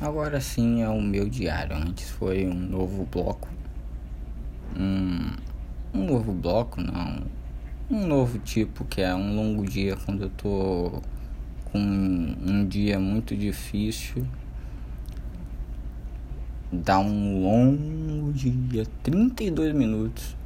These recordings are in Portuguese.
Agora sim é o meu diário. Antes foi um novo bloco. Um, um novo bloco, não. Um novo tipo que é um longo dia quando eu tô com um dia muito difícil. Dá um longo dia, 32 minutos.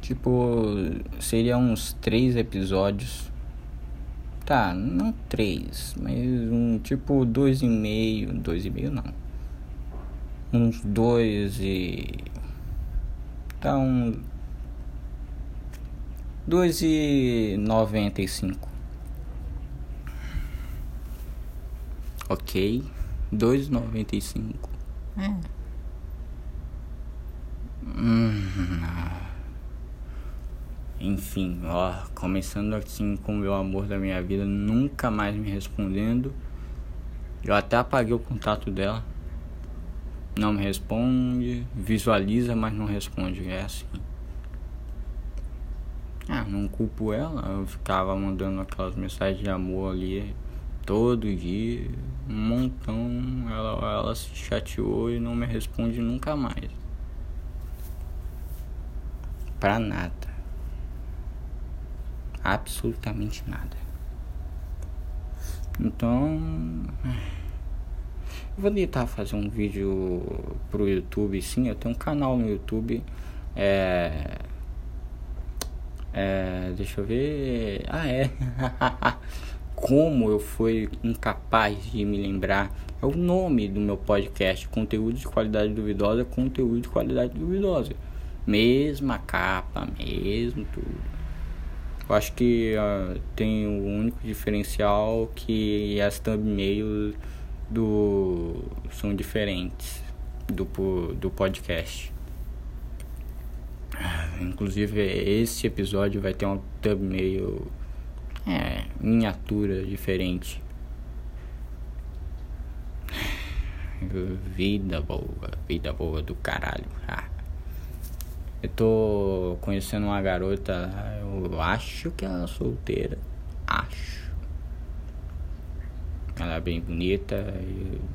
Tipo, seria uns três episódios Tá, não três, mas um tipo dois e meio, dois e meio não. Uns dois e. Tá um. Dois e noventa e cinco. Ok, dois e noventa e cinco. É. Hum. Enfim, ó, começando assim com o meu amor da minha vida, nunca mais me respondendo. Eu até apaguei o contato dela. Não me responde, visualiza, mas não responde. É assim. Ah, não culpo ela. Eu ficava mandando aquelas mensagens de amor ali todo dia. Um montão. Ela, ela se chateou e não me responde nunca mais. Pra nada absolutamente nada. Então, eu vou tentar fazer um vídeo pro YouTube, sim. Eu tenho um canal no YouTube. É, é deixa eu ver. Ah, é. Como eu fui incapaz de me lembrar. É o nome do meu podcast: Conteúdo de qualidade duvidosa. Conteúdo de qualidade duvidosa. Mesma capa, mesmo tudo. Eu acho que uh, tem o único diferencial que as thumbnails do são diferentes do do podcast. Inclusive esse episódio vai ter uma thumbnail é, miniatura diferente. Vida boa, vida boa do caralho. Ah. Eu tô conhecendo uma garota, eu acho que ela é solteira. Acho. Ela é bem bonita.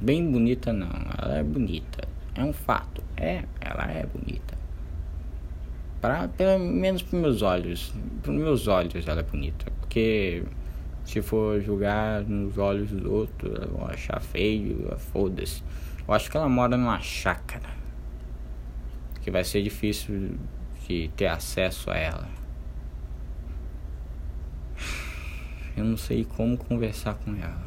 Bem bonita não, ela é bonita. É um fato. É, ela é bonita. Pra, pelo menos para meus olhos. Para meus olhos ela é bonita. Porque se for julgar nos olhos dos outros, vou achar feio, foda-se. Eu acho que ela mora numa chácara que vai ser difícil de ter acesso a ela. Eu não sei como conversar com ela.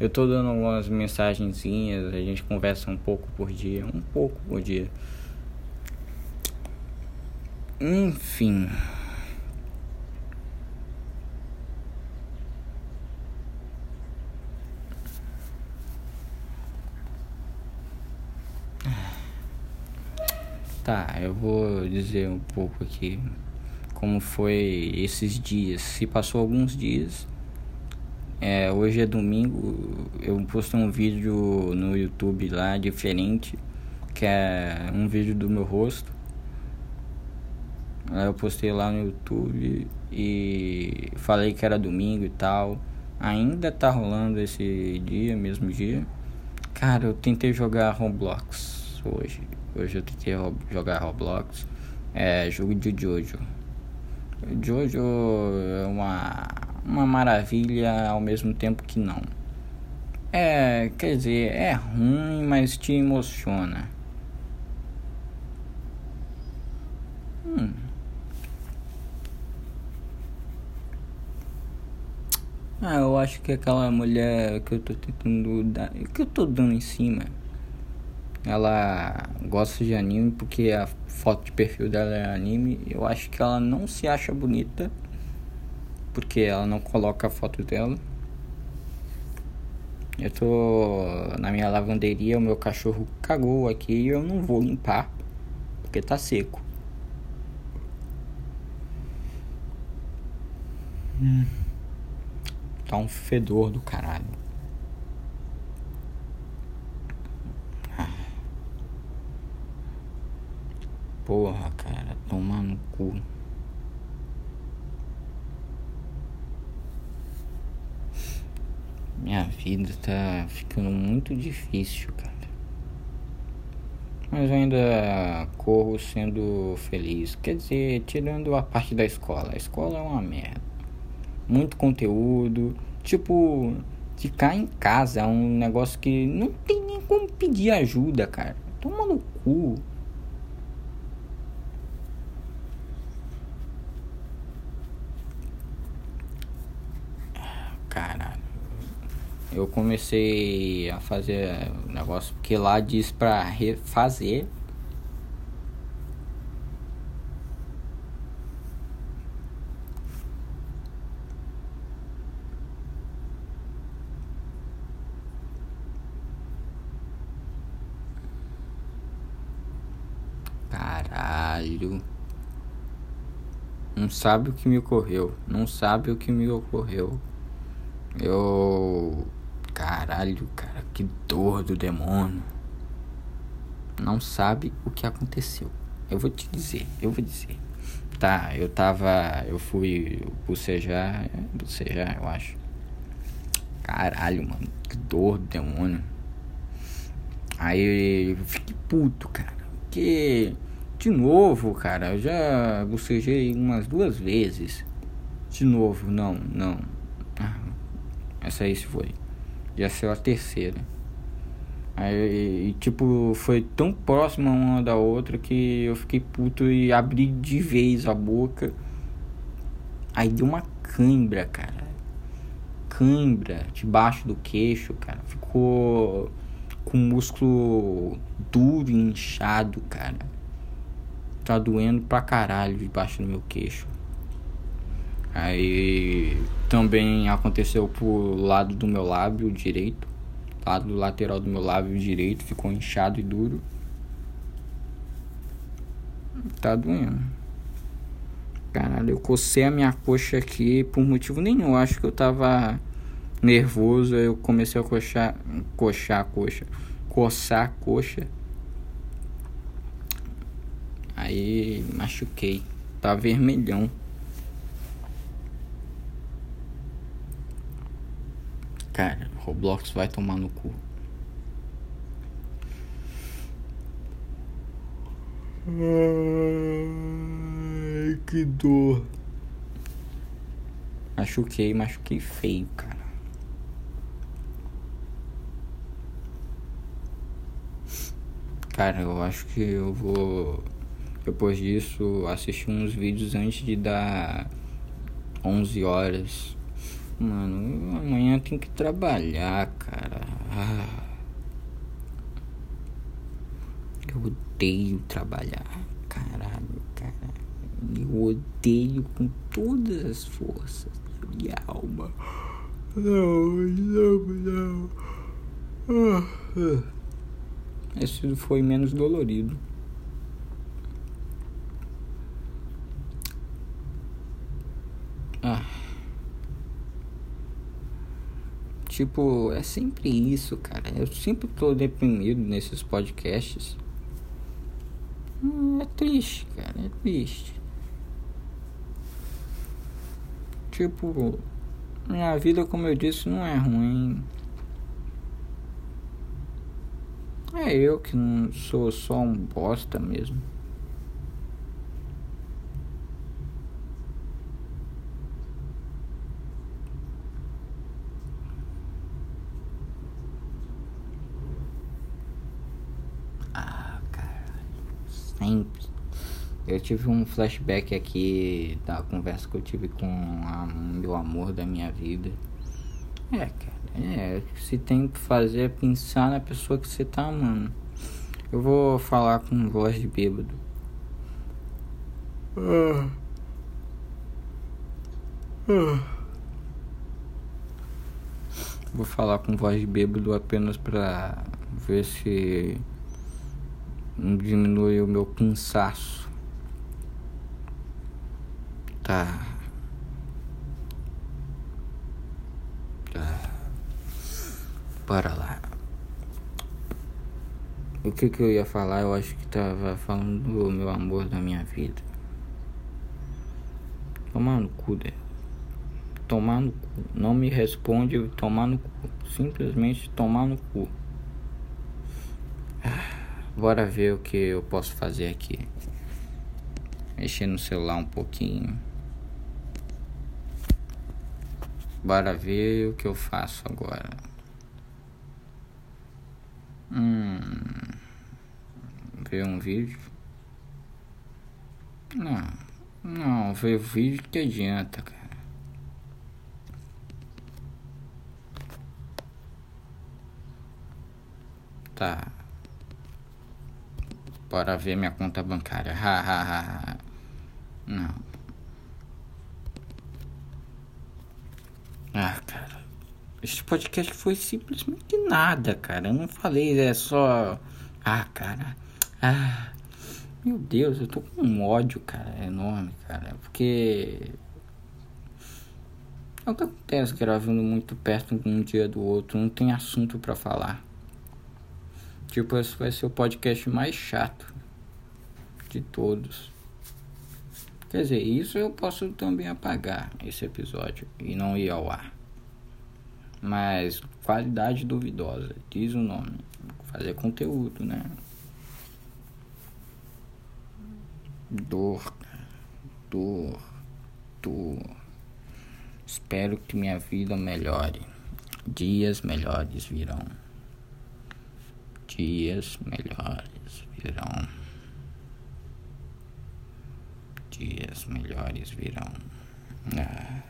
Eu tô dando algumas mensagenzinhas, a gente conversa um pouco por dia, um pouco por dia. Enfim. Tá, eu vou dizer um pouco aqui como foi esses dias. Se passou alguns dias. É, hoje é domingo, eu postei um vídeo no YouTube lá diferente, que é um vídeo do meu rosto. Eu postei lá no YouTube e falei que era domingo e tal. Ainda tá rolando esse dia, mesmo dia. Cara, eu tentei jogar Roblox hoje. Hoje eu tentei jogar Roblox. É jogo de Jojo. Jojo é uma, uma maravilha ao mesmo tempo que não. É, quer dizer, é ruim, mas te emociona. Hum. Ah, eu acho que aquela mulher que eu tô tentando dar. que eu tô dando em cima ela gosta de anime porque a foto de perfil dela é anime. Eu acho que ela não se acha bonita porque ela não coloca a foto dela. Eu tô na minha lavanderia, o meu cachorro cagou aqui e eu não vou limpar porque tá seco. Hum. Tá um fedor do caralho. Porra, cara, toma no cu. Minha vida tá ficando muito difícil, cara. Mas eu ainda corro sendo feliz. Quer dizer, tirando a parte da escola. A escola é uma merda. Muito conteúdo. Tipo, ficar em casa é um negócio que não tem nem como pedir ajuda, cara. Toma no cu. Eu comecei a fazer o negócio porque lá diz pra refazer. Caralho. Não sabe o que me ocorreu. Não sabe o que me ocorreu. Eu Caralho, cara, que dor do demônio. Não sabe o que aconteceu. Eu vou te dizer, eu vou dizer. Tá, eu tava. Eu fui bucejar. Bucejar, eu acho. Caralho, mano, que dor do demônio. Aí eu fiquei puto, cara. Porque, de novo, cara, eu já bucejei umas duas vezes. De novo, não, não. Ah, essa aí se foi. Já saiu a terceira. Aí, e, tipo, foi tão próxima uma da outra que eu fiquei puto e abri de vez a boca. Aí deu uma cãibra, cara. Cãibra debaixo do queixo, cara. Ficou com o músculo duro e inchado, cara. Tá doendo pra caralho debaixo do meu queixo. Aí também aconteceu pro lado do meu lábio direito. Lado lateral do meu lábio direito ficou inchado e duro. Tá doendo. Caralho, eu cocei a minha coxa aqui por motivo nenhum. Acho que eu tava nervoso. Eu comecei a coxar, coxar a coxa, coçar a coxa. Aí machuquei. Tá vermelhão. Cara, Roblox vai tomar no cu. Ai, que dor. Machuquei, machuquei feio, cara. Cara, eu acho que eu vou depois disso assistir uns vídeos antes de dar 11 horas Mano, amanhã tem que trabalhar, cara. Ah. Eu odeio trabalhar. Caralho, cara. Eu odeio com todas as forças da minha alma. Não, não, não. Ah. Esse foi menos dolorido. Ah. Tipo, é sempre isso, cara. Eu sempre tô deprimido nesses podcasts. Hum, é triste, cara. É triste. Tipo, minha vida, como eu disse, não é ruim. É eu que não sou só um bosta mesmo. Sempre. Eu tive um flashback aqui da conversa que eu tive com o meu amor da minha vida. É, cara, é. Se tem que fazer é pensar na pessoa que você tá amando. Eu vou falar com voz de bêbado. Ah. Ah. Vou falar com voz de bêbado apenas pra ver se diminui o meu cansaço. Tá. Tá. Bora lá. O que que eu ia falar? Eu acho que tava falando do meu amor da minha vida. Tomar no cu dela. Tomar no cu. Não me responde, tomar no cu. simplesmente tomar no cu. Bora ver o que eu posso fazer aqui. Mexer no celular um pouquinho. Bora ver o que eu faço agora. Hum, ver um vídeo. Não, não, ver o vídeo que adianta, cara. Tá. Bora ver minha conta bancária. Ha, ha, ha. Não. Ah, cara. Esse podcast foi simplesmente nada, cara. Eu não falei, é só. Ah, cara. Ah. Meu Deus, eu tô com um ódio, cara, enorme, cara. Porque. É o que acontece gravando muito perto um dia do outro. Não tem assunto para falar. Tipo, esse vai ser o podcast mais chato de todos. Quer dizer, isso eu posso também apagar esse episódio e não ir ao ar. Mas qualidade duvidosa, diz o nome. Fazer conteúdo, né? Dor, dor, dor. Espero que minha vida melhore. Dias melhores virão. Dias melhores virão dias melhores virão. Ah.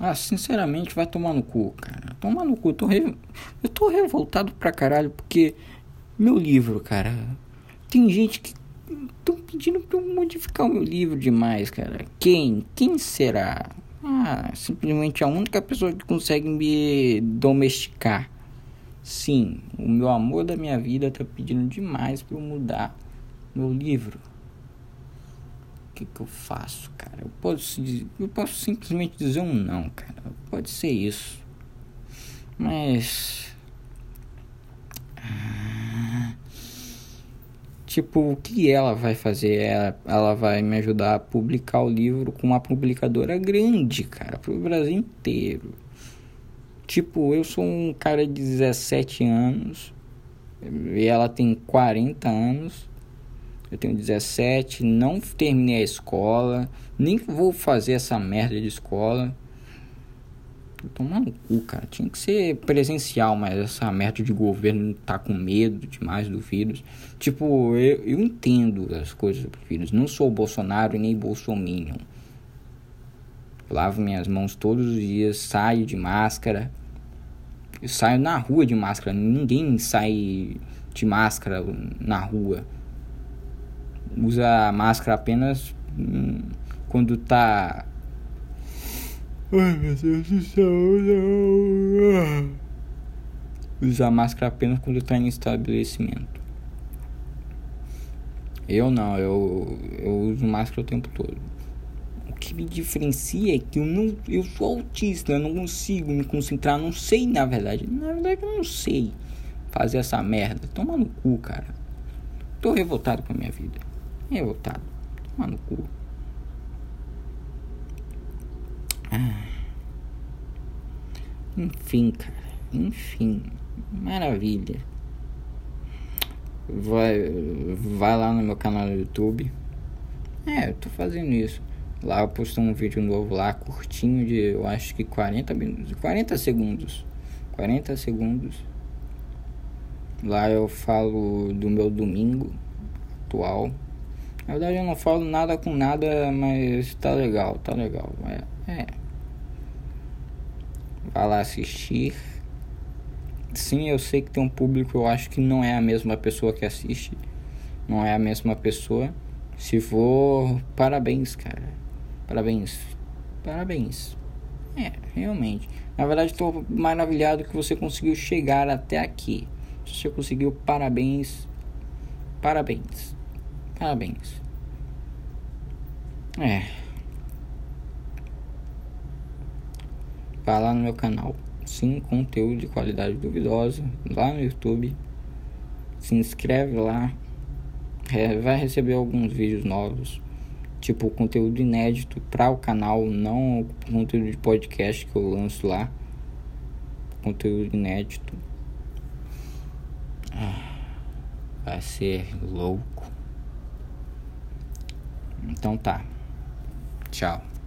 Ah, sinceramente, vai tomar no cu, cara. Tomar no cu. Eu tô, re... eu tô revoltado pra caralho porque meu livro, cara. Tem gente que Estão pedindo para eu modificar o meu livro demais, cara. Quem? Quem será? Ah, simplesmente a única pessoa que consegue me domesticar. Sim, o meu amor da minha vida tá pedindo demais para eu mudar meu livro. O que que eu faço, cara? Eu posso, eu posso simplesmente dizer um não, cara. Pode ser isso. Mas. Ah, tipo, o que ela vai fazer? Ela, ela vai me ajudar a publicar o livro com uma publicadora grande, cara, pro Brasil inteiro. Tipo, eu sou um cara de 17 anos e ela tem 40 anos. Eu tenho 17, não terminei a escola, nem vou fazer essa merda de escola. Tomar no cu, cara. Tinha que ser presencial, mas essa merda de governo tá com medo demais do vírus. Tipo, eu, eu entendo as coisas do vírus. Não sou Bolsonaro e nem Bolsominion. Lavo minhas mãos todos os dias, saio de máscara. Eu saio na rua de máscara. Ninguém sai de máscara na rua. Usa máscara apenas hum, quando tá Ai meu Deus do céu, não. Usar máscara apenas quando está em estabelecimento. Eu não, eu, eu uso máscara o tempo todo. O que me diferencia é que eu não. Eu sou autista, eu não consigo me concentrar, não sei na verdade. Na verdade eu não sei fazer essa merda. Toma no cu, cara. Tô revoltado com a minha vida. Revoltado. Toma no cu. Ah. Enfim, cara. Enfim. Maravilha. Vai, vai lá no meu canal no YouTube. É, eu tô fazendo isso. Lá eu posto um vídeo novo lá, curtinho de eu acho que 40 minutos. 40 segundos. 40 segundos. Lá eu falo do meu domingo atual. Na verdade eu não falo nada com nada, mas tá legal, tá legal. É. é. Vai lá assistir. Sim, eu sei que tem um público, eu acho que não é a mesma pessoa que assiste. Não é a mesma pessoa. Se for, parabéns, cara. Parabéns. Parabéns. É, realmente. Na verdade, estou maravilhado que você conseguiu chegar até aqui. Você conseguiu, parabéns. Parabéns. Parabéns. É. Vai lá no meu canal. sim, conteúdo de qualidade duvidosa lá no YouTube. Se inscreve lá, é, vai receber alguns vídeos novos, tipo conteúdo inédito para o canal, não conteúdo de podcast que eu lanço lá. Conteúdo inédito. Ah, vai ser louco. Então tá. Tchau.